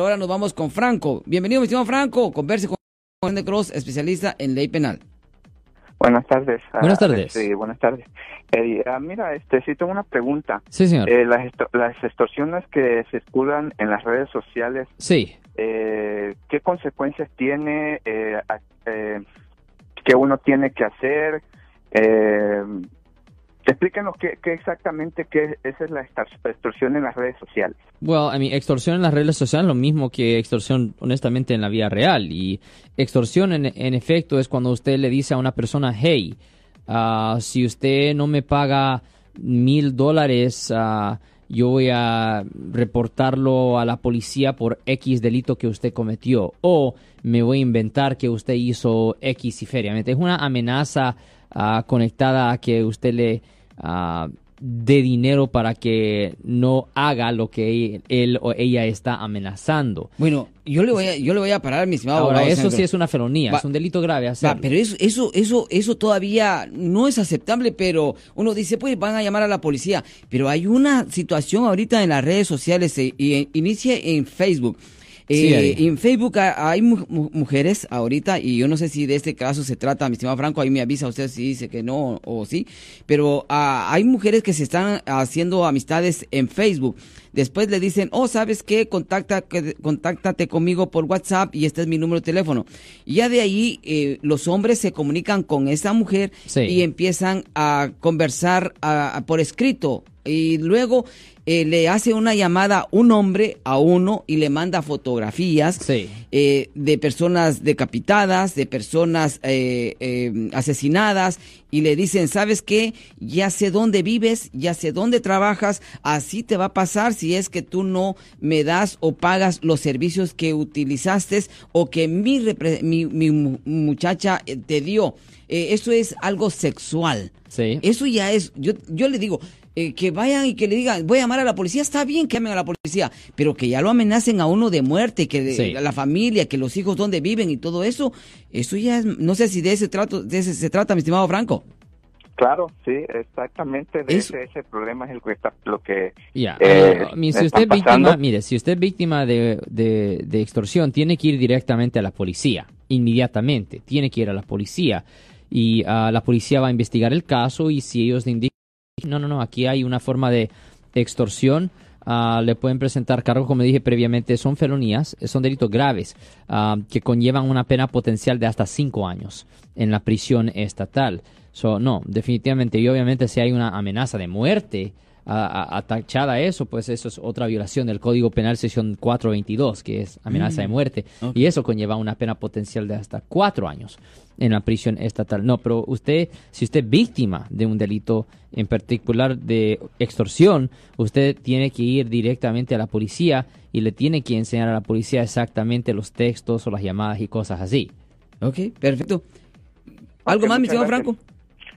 Ahora nos vamos con Franco. Bienvenido, mi estimado Franco. Converse con Juan de Cross, especialista en ley penal. Buenas tardes. Buenas tardes. Sí, buenas tardes. Eh, ah, mira, este, sí tengo una pregunta. Sí, señor. Eh, las, las extorsiones que se escudan en las redes sociales, Sí. eh, ¿qué consecuencias tiene? Eh, eh, ¿Qué uno tiene que hacer? Explíquenos qué, exactamente qué esa es la extor- extorsión en las redes sociales. Well, I mean, extorsión en las redes sociales es lo mismo que extorsión, honestamente, en la vida real. Y extorsión, en, en efecto, es cuando usted le dice a una persona, hey, ah, si usted no me paga mil dólares, ah, yo voy a reportarlo a la policía por X delito que usted cometió. O me voy a inventar que usted hizo X y feria. Es una amenaza ah, conectada a que usted le... ah, de dinero para que no haga lo que él, o ella está amenazando. Bueno, yo le voy a, yo le voy a parar, mi estimado Ahora, abogado eso sí es una felonía, Va- es un delito grave Va, pero eso, eso, eso, eso todavía no es aceptable, pero uno dice, pues van a llamar a la policía. Pero hay una situación ahorita en las redes sociales, eh, y inicia en Facebook. Sí, Eh, en Facebook ha- hay mu- mu- mujeres ahorita, y yo no sé si de este caso se trata, mi estimado Franco, ahí me avisa usted si dice que no o sí, pero ah, hay mujeres que se están haciendo amistades en Facebook. Después le dicen, oh, ¿sabes qué? Contacta, que- contáctate conmigo por WhatsApp y este es mi número de teléfono. Y ya de ahí eh, los hombres se comunican con esa mujer Sí. y empiezan a conversar a- a- por escrito. Y luego eh, le hace una llamada un hombre a uno y le manda fotografías Sí. eh, de personas decapitadas, de personas eh, asesinadas y le dicen, ¿sabes qué? Ya sé dónde vives, ya sé dónde trabajas, así te va a pasar si es que tú no me das o pagas los servicios que utilizaste o que mi, mi, mi mu- muchacha eh, te dio. Eh, eso es algo sexual. Sí. Eso ya es, yo, yo le digo, eh, que vayan y que le digan, voy a llamar a la policía, está bien que llamen a la policía, pero que ya lo amenacen a uno de muerte, que Sí. la familia, que los hijos dónde viven y todo eso, eso ya es, no sé si de ese trato, de ese se trata, mi estimado Franco. Claro, sí, exactamente. De ese, ese problema es el que está, lo que Ya, eh, si usted víctima, mire, si usted es víctima de, de- de extorsión, tiene que ir directamente a la policía, inmediatamente, tiene que ir a la policía y ah, la policía va a investigar el caso y si ellos le indican, no, no, no, aquí hay una forma de extorsión, ah, le pueden presentar cargos, como dije previamente, son felonías, son delitos graves ah, que conllevan una pena potencial de hasta cinco años en la prisión estatal. So, no, definitivamente, y obviamente si hay una amenaza de muerte, a- atachada a eso, pues eso es otra violación del Código Penal sección 422, que es amenaza de muerte, ok. y eso conlleva una pena potencial de hasta cuatro años en la prisión estatal. No, pero usted, si usted es víctima de un delito en particular de extorsión, usted tiene que ir directamente a la policía y le tiene que enseñar a la policía exactamente los textos o las llamadas y cosas así. Ok, perfecto. ¿Algo más, mi gracias. Franco?